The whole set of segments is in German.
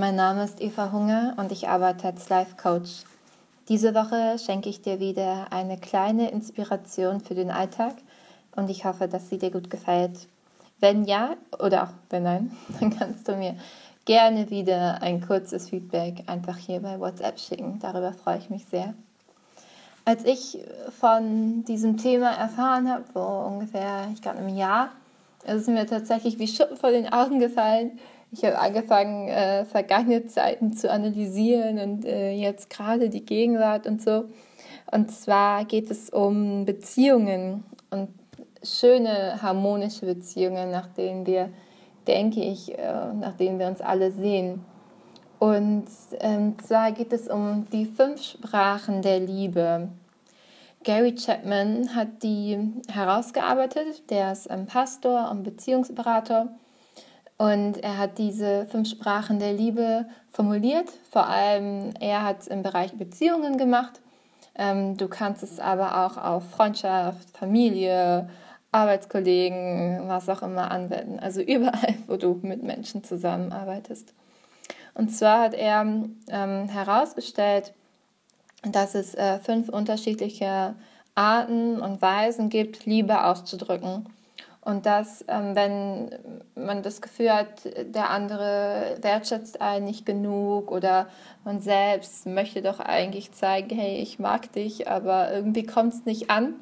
Mein Name ist Eva Hunger und ich arbeite als Life Coach. Diese Woche schenke ich dir wieder eine kleine Inspiration für den Alltag und ich hoffe, dass sie dir gut gefällt. Wenn ja oder auch wenn nein, dann kannst du mir gerne wieder ein kurzes Feedback einfach hier bei WhatsApp schicken. Darüber freue ich mich sehr. Als ich von diesem Thema erfahren habe, vor ungefähr, ich glaube, einem Jahr, ist es mir tatsächlich wie Schuppen vor den Augen gefallen, ich habe angefangen, äh, vergangene Zeiten zu analysieren und äh, jetzt gerade die Gegenwart und so. Und zwar geht es um Beziehungen und schöne, harmonische Beziehungen, nach denen wir, denke ich, äh, nach denen wir uns alle sehen. Und ähm, zwar geht es um die fünf Sprachen der Liebe. Gary Chapman hat die herausgearbeitet. Der ist ein Pastor und Beziehungsberater. Und er hat diese fünf Sprachen der Liebe formuliert. Vor allem er hat es im Bereich Beziehungen gemacht. Ähm, du kannst es aber auch auf Freundschaft, Familie, Arbeitskollegen, was auch immer anwenden. Also überall, wo du mit Menschen zusammenarbeitest. Und zwar hat er ähm, herausgestellt, dass es äh, fünf unterschiedliche Arten und Weisen gibt, Liebe auszudrücken. Und dass, ähm, wenn man das Gefühl hat, der andere wertschätzt einen nicht genug oder man selbst möchte doch eigentlich zeigen, hey, ich mag dich, aber irgendwie kommt es nicht an,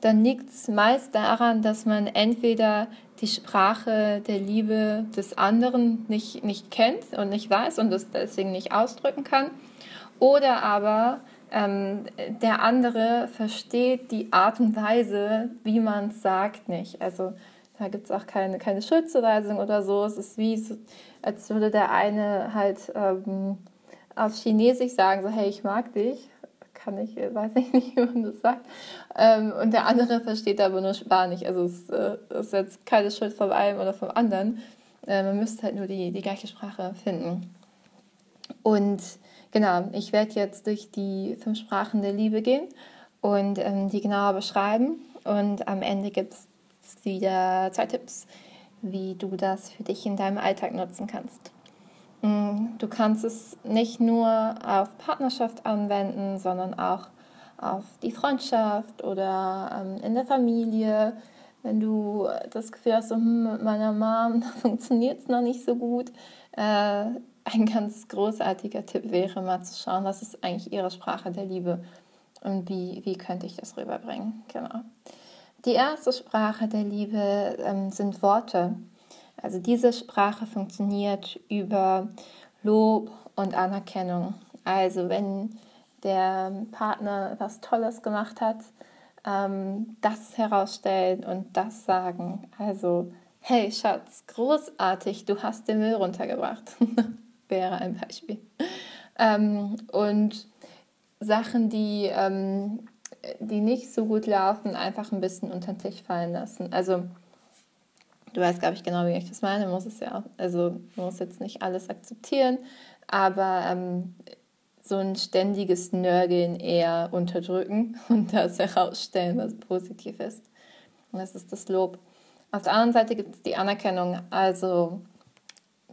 dann liegt es meist daran, dass man entweder die Sprache der Liebe des anderen nicht, nicht kennt und nicht weiß und das deswegen nicht ausdrücken kann. Oder aber ähm, der andere versteht die Art und Weise, wie man es sagt, nicht. Also da gibt es auch keine, keine Schuldzuweisung oder so. Es ist wie, als würde der eine halt ähm, auf Chinesisch sagen, so hey, ich mag dich. Kann ich, weiß ich nicht, wie man das sagt. Ähm, und der andere versteht aber nur Spanisch. Also es äh, ist jetzt keine Schuld von einem oder vom anderen. Äh, man müsste halt nur die, die gleiche Sprache finden. Und Genau, ich werde jetzt durch die fünf Sprachen der Liebe gehen und ähm, die genauer beschreiben. Und am Ende gibt es wieder zwei Tipps, wie du das für dich in deinem Alltag nutzen kannst. Mm, du kannst es nicht nur auf Partnerschaft anwenden, sondern auch auf die Freundschaft oder ähm, in der Familie. Wenn du das Gefühl hast, so, hm, mit meiner Mom funktioniert es noch nicht so gut, äh, ein ganz großartiger Tipp wäre, mal zu schauen, was ist eigentlich Ihre Sprache der Liebe und wie, wie könnte ich das rüberbringen. Genau. Die erste Sprache der Liebe ähm, sind Worte. Also diese Sprache funktioniert über Lob und Anerkennung. Also wenn der Partner was Tolles gemacht hat, ähm, das herausstellen und das sagen. Also, hey Schatz, großartig, du hast den Müll runtergebracht. wäre ein Beispiel. Ähm, und Sachen, die, ähm, die nicht so gut laufen, einfach ein bisschen unter den Tisch fallen lassen. Also du weißt, glaube ich, genau, wie ich das meine. Muss es ja auch, also muss jetzt nicht alles akzeptieren, aber ähm, so ein ständiges Nörgeln eher unterdrücken und das herausstellen, was positiv ist. Und das ist das Lob. Auf der anderen Seite gibt es die Anerkennung. Also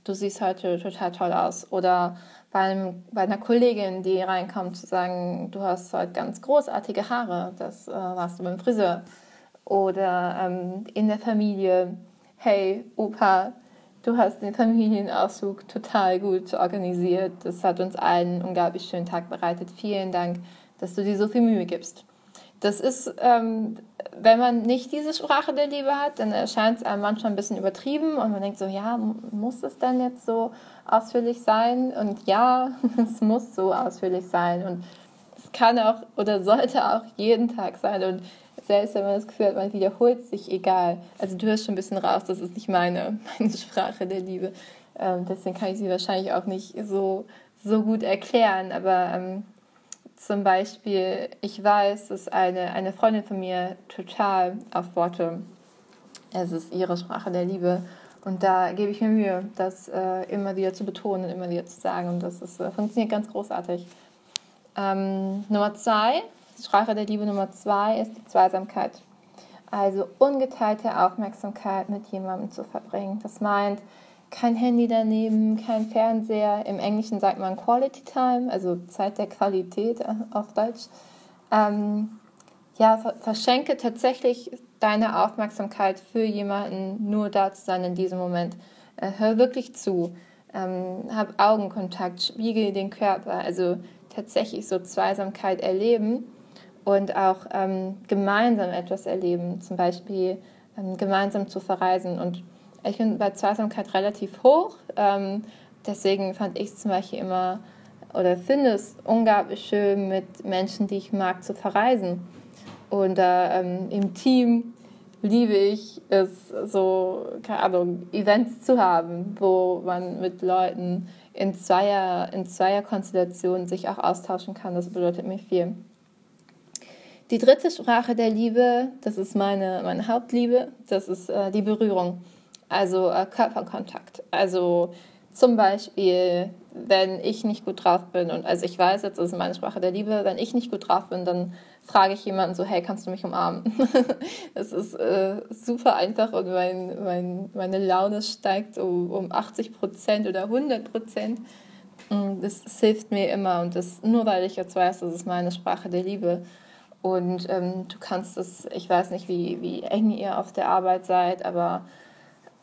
du siehst heute total toll aus. Oder bei, einem, bei einer Kollegin, die reinkommt, zu sagen, du hast heute ganz großartige Haare, das äh, warst du beim Friseur. Oder ähm, in der Familie, hey Opa, du hast den Familienausflug total gut organisiert. Das hat uns allen einen unglaublich schönen Tag bereitet. Vielen Dank, dass du dir so viel Mühe gibst. Das ist, ähm, wenn man nicht diese Sprache der Liebe hat, dann erscheint es einem manchmal ein bisschen übertrieben und man denkt so, ja, muss es denn jetzt so ausführlich sein? Und ja, es muss so ausführlich sein und es kann auch oder sollte auch jeden Tag sein und selbst wenn man das Gefühl hat, man wiederholt sich, egal. Also du hörst schon ein bisschen raus, das ist nicht meine, meine Sprache der Liebe. Ähm, deswegen kann ich sie wahrscheinlich auch nicht so, so gut erklären, aber ähm, zum Beispiel, ich weiß, dass eine, eine Freundin von mir total auf Worte, es ist ihre Sprache der Liebe. Und da gebe ich mir Mühe, das äh, immer wieder zu betonen und immer wieder zu sagen. Und das ist, äh, funktioniert ganz großartig. Ähm, Nummer zwei, Sprache der Liebe Nummer zwei ist die Zweisamkeit. Also ungeteilte Aufmerksamkeit mit jemandem zu verbringen. Das meint, kein Handy daneben, kein Fernseher. Im Englischen sagt man Quality Time, also Zeit der Qualität äh, auf Deutsch. Ähm, ja, verschenke tatsächlich deine Aufmerksamkeit für jemanden, nur da zu sein in diesem Moment. Äh, hör wirklich zu. Ähm, hab Augenkontakt, spiegel den Körper, also tatsächlich so Zweisamkeit erleben und auch ähm, gemeinsam etwas erleben, zum Beispiel ähm, gemeinsam zu verreisen. Und ich bin bei Zweisamkeit relativ hoch, ähm, deswegen fand ich es zum Beispiel immer oder finde es unglaublich schön, mit Menschen, die ich mag, zu verreisen. Und äh, im Team liebe ich es, so, keine Ahnung, Events zu haben, wo man mit Leuten in Zweier, in Zweierkonstellationen sich auch austauschen kann. Das bedeutet mir viel. Die dritte Sprache der Liebe, das ist meine, meine Hauptliebe, das ist äh, die Berührung, also äh, Körperkontakt. Also zum Beispiel, wenn ich nicht gut drauf bin und also ich weiß jetzt, das ist meine Sprache der Liebe, wenn ich nicht gut drauf bin, dann frage ich jemanden so, hey, kannst du mich umarmen? Es ist äh, super einfach und mein, mein, meine Laune steigt um, um 80 Prozent oder 100 Prozent. Das, das, hilft mir immer und das nur weil ich jetzt weiß, das ist meine Sprache der Liebe. Und ähm, du kannst es, ich weiß nicht, wie, wie eng ihr auf der Arbeit seid, aber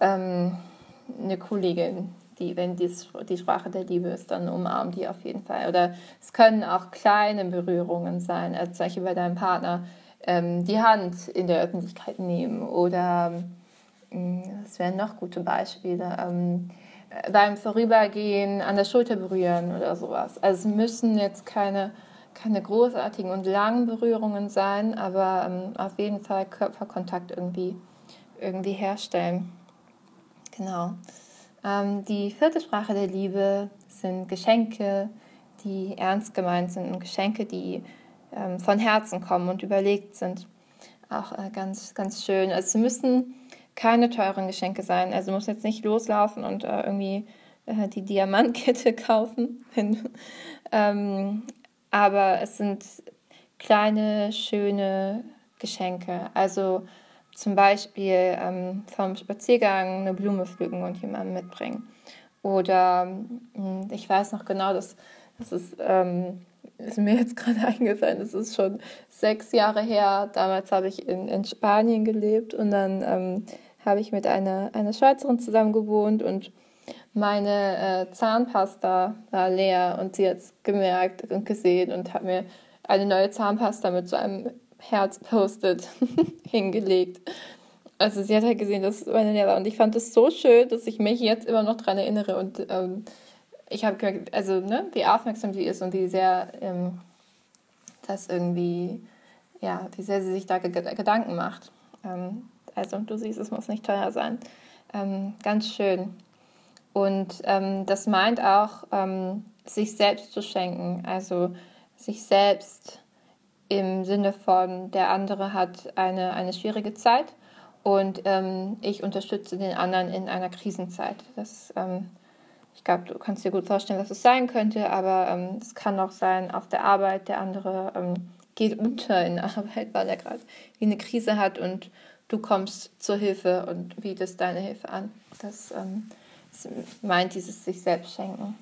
ähm, eine Kollegin, die, wenn dies die Sprache der Liebe ist, dann umarmt die auf jeden Fall. Oder es können auch kleine Berührungen sein, also zum Beispiel bei deinem Partner ähm, die Hand in der Öffentlichkeit nehmen oder ähm, das wären noch gute Beispiele. Ähm, beim Vorübergehen an der Schulter berühren oder sowas. Also es müssen jetzt keine, keine großartigen und langen Berührungen sein, aber ähm, auf jeden Fall Körperkontakt irgendwie, irgendwie herstellen. Genau. Ähm, die vierte Sprache der Liebe sind Geschenke, die ernst gemeint sind und Geschenke, die ähm, von Herzen kommen und überlegt sind. Auch äh, ganz, ganz schön. Also es müssen keine teuren Geschenke sein. Also muss jetzt nicht loslaufen und äh, irgendwie äh, die Diamantkette kaufen. ähm, aber es sind kleine, schöne Geschenke. Also zum Beispiel ähm, vom Spaziergang eine Blume pflücken und jemanden mitbringen. Oder hm, ich weiß noch genau, dass das ist, ähm, ist mir jetzt gerade eingefallen, das ist schon sechs Jahre her. Damals habe ich in, in Spanien gelebt und dann ähm, habe ich mit einer, einer Schweizerin zusammen gewohnt und meine äh, Zahnpasta war leer und sie hat es gemerkt und gesehen und hat mir eine neue Zahnpasta mit so einem Herz postet hingelegt. Also sie hat halt gesehen, dass es meine Lehrer. Und ich fand es so schön, dass ich mich jetzt immer noch daran erinnere. Und ähm, ich habe gemerkt, also ne, wie aufmerksam sie ist und wie sehr ähm, das irgendwie, ja, wie sehr sie sich da Gedanken macht. Ähm, also du siehst, es muss nicht teuer sein. Ähm, ganz schön. Und ähm, das meint auch, ähm, sich selbst zu schenken. Also sich selbst im Sinne von, der andere hat eine, eine schwierige Zeit und ähm, ich unterstütze den anderen in einer Krisenzeit. Das, ähm, ich glaube, du kannst dir gut vorstellen, was es sein könnte, aber ähm, es kann auch sein auf der Arbeit, der andere ähm, geht unter in Arbeit, weil er gerade eine Krise hat und du kommst zur Hilfe und bietest deine Hilfe an. Das, ähm, meint dieses sich selbst schenken.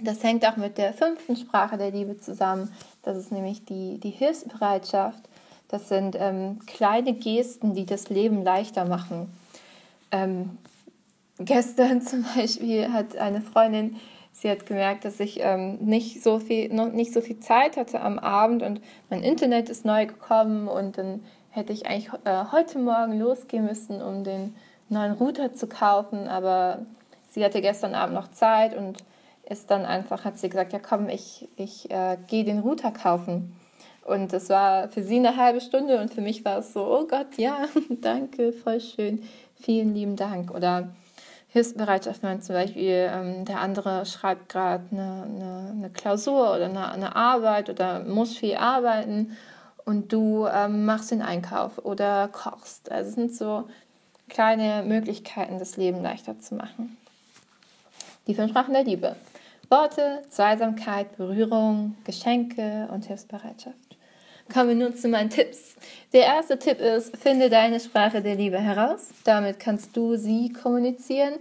Das hängt auch mit der fünften Sprache der Liebe zusammen. Das ist nämlich die, die Hilfsbereitschaft. Das sind ähm, kleine Gesten, die das Leben leichter machen. Ähm, gestern zum Beispiel hat eine Freundin, sie hat gemerkt, dass ich ähm, nicht, so viel, noch nicht so viel Zeit hatte am Abend und mein Internet ist neu gekommen und dann hätte ich eigentlich äh, heute Morgen losgehen müssen, um den neuen Router zu kaufen, aber sie hatte gestern Abend noch Zeit und ist dann einfach, hat sie gesagt, ja komm, ich, ich äh, gehe den Router kaufen. Und das war für sie eine halbe Stunde und für mich war es so, oh Gott, ja, danke, voll schön, vielen lieben Dank. Oder Hilfsbereitschaft, wenn zum Beispiel ähm, der andere schreibt gerade eine, eine, eine, Klausur oder eine, eine, Arbeit oder muss viel arbeiten und du ähm, machst den Einkauf oder kochst. Also es sind so kleine Möglichkeiten, das Leben leichter zu machen. Die fünf Sprachen der Liebe. Worte, Zweisamkeit, Berührung, Geschenke und Hilfsbereitschaft. Kommen wir nun zu meinen Tipps. Der erste Tipp ist, finde deine Sprache der Liebe heraus. Damit kannst du sie kommunizieren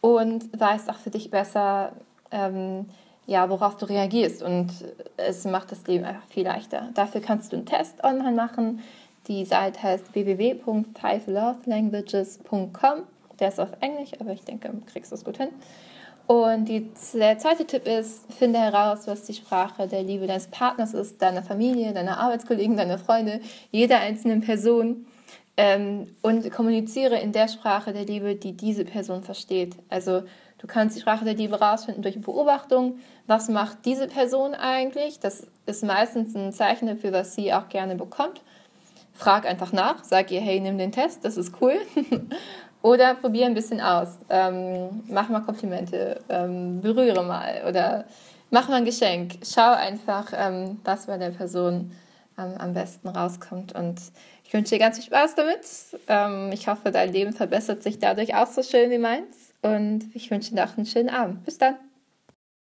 und weißt auch für dich besser, ähm, ja, worauf du reagierst. Und es macht das Leben einfach viel leichter. Dafür kannst du einen Test online machen. Die Seite heißt www.fivelovelanguages.com. Der ist auf Englisch, aber ich denke, du kriegst das gut hin. Und die, der zweite Tipp ist, finde heraus, was die Sprache der Liebe deines Partners ist, deiner Familie, deiner Arbeitskollegen, deiner Freunde, jeder einzelnen Person. Ähm, und kommuniziere in der Sprache der Liebe, die diese Person versteht. Also du kannst die Sprache der Liebe rausfinden durch Beobachtung. Was macht diese Person eigentlich? Das ist meistens ein Zeichen dafür, was sie auch gerne bekommt. Frag einfach nach, sag ihr, hey, nimm den Test, das ist cool. Oder probier ein bisschen aus. Ähm, mach mal Komplimente, ähm, berühre mal oder mach mal ein Geschenk. Schau einfach, ähm, was bei der Person ähm, am besten rauskommt. Und ich wünsche dir ganz viel Spaß damit. Ähm, ich hoffe, dein Leben verbessert sich dadurch auch so schön wie meins. Und ich wünsche dir noch einen schönen Abend. Bis dann.